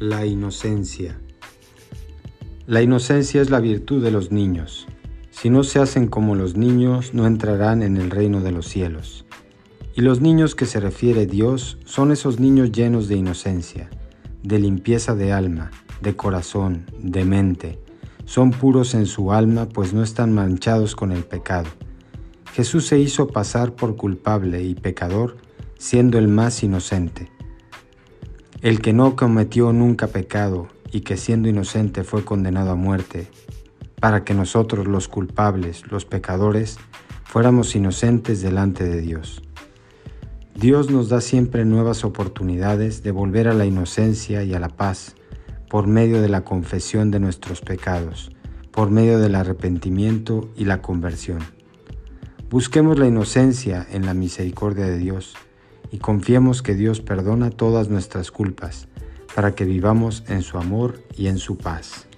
La inocencia. La inocencia es la virtud de los niños. Si no se hacen como los niños, no entrarán en el reino de los cielos. Y los niños que se refiere Dios son esos niños llenos de inocencia, de limpieza de alma, de corazón, de mente. Son puros en su alma, pues no están manchados con el pecado. Jesús se hizo pasar por culpable y pecador, siendo el más inocente. El que no cometió nunca pecado y que siendo inocente fue condenado a muerte, para que nosotros los culpables, los pecadores, fuéramos inocentes delante de Dios. Dios nos da siempre nuevas oportunidades de volver a la inocencia y a la paz por medio de la confesión de nuestros pecados, por medio del arrepentimiento y la conversión. Busquemos la inocencia en la misericordia de Dios y confiemos que Dios perdona todas nuestras culpas para que vivamos en su amor y en su paz.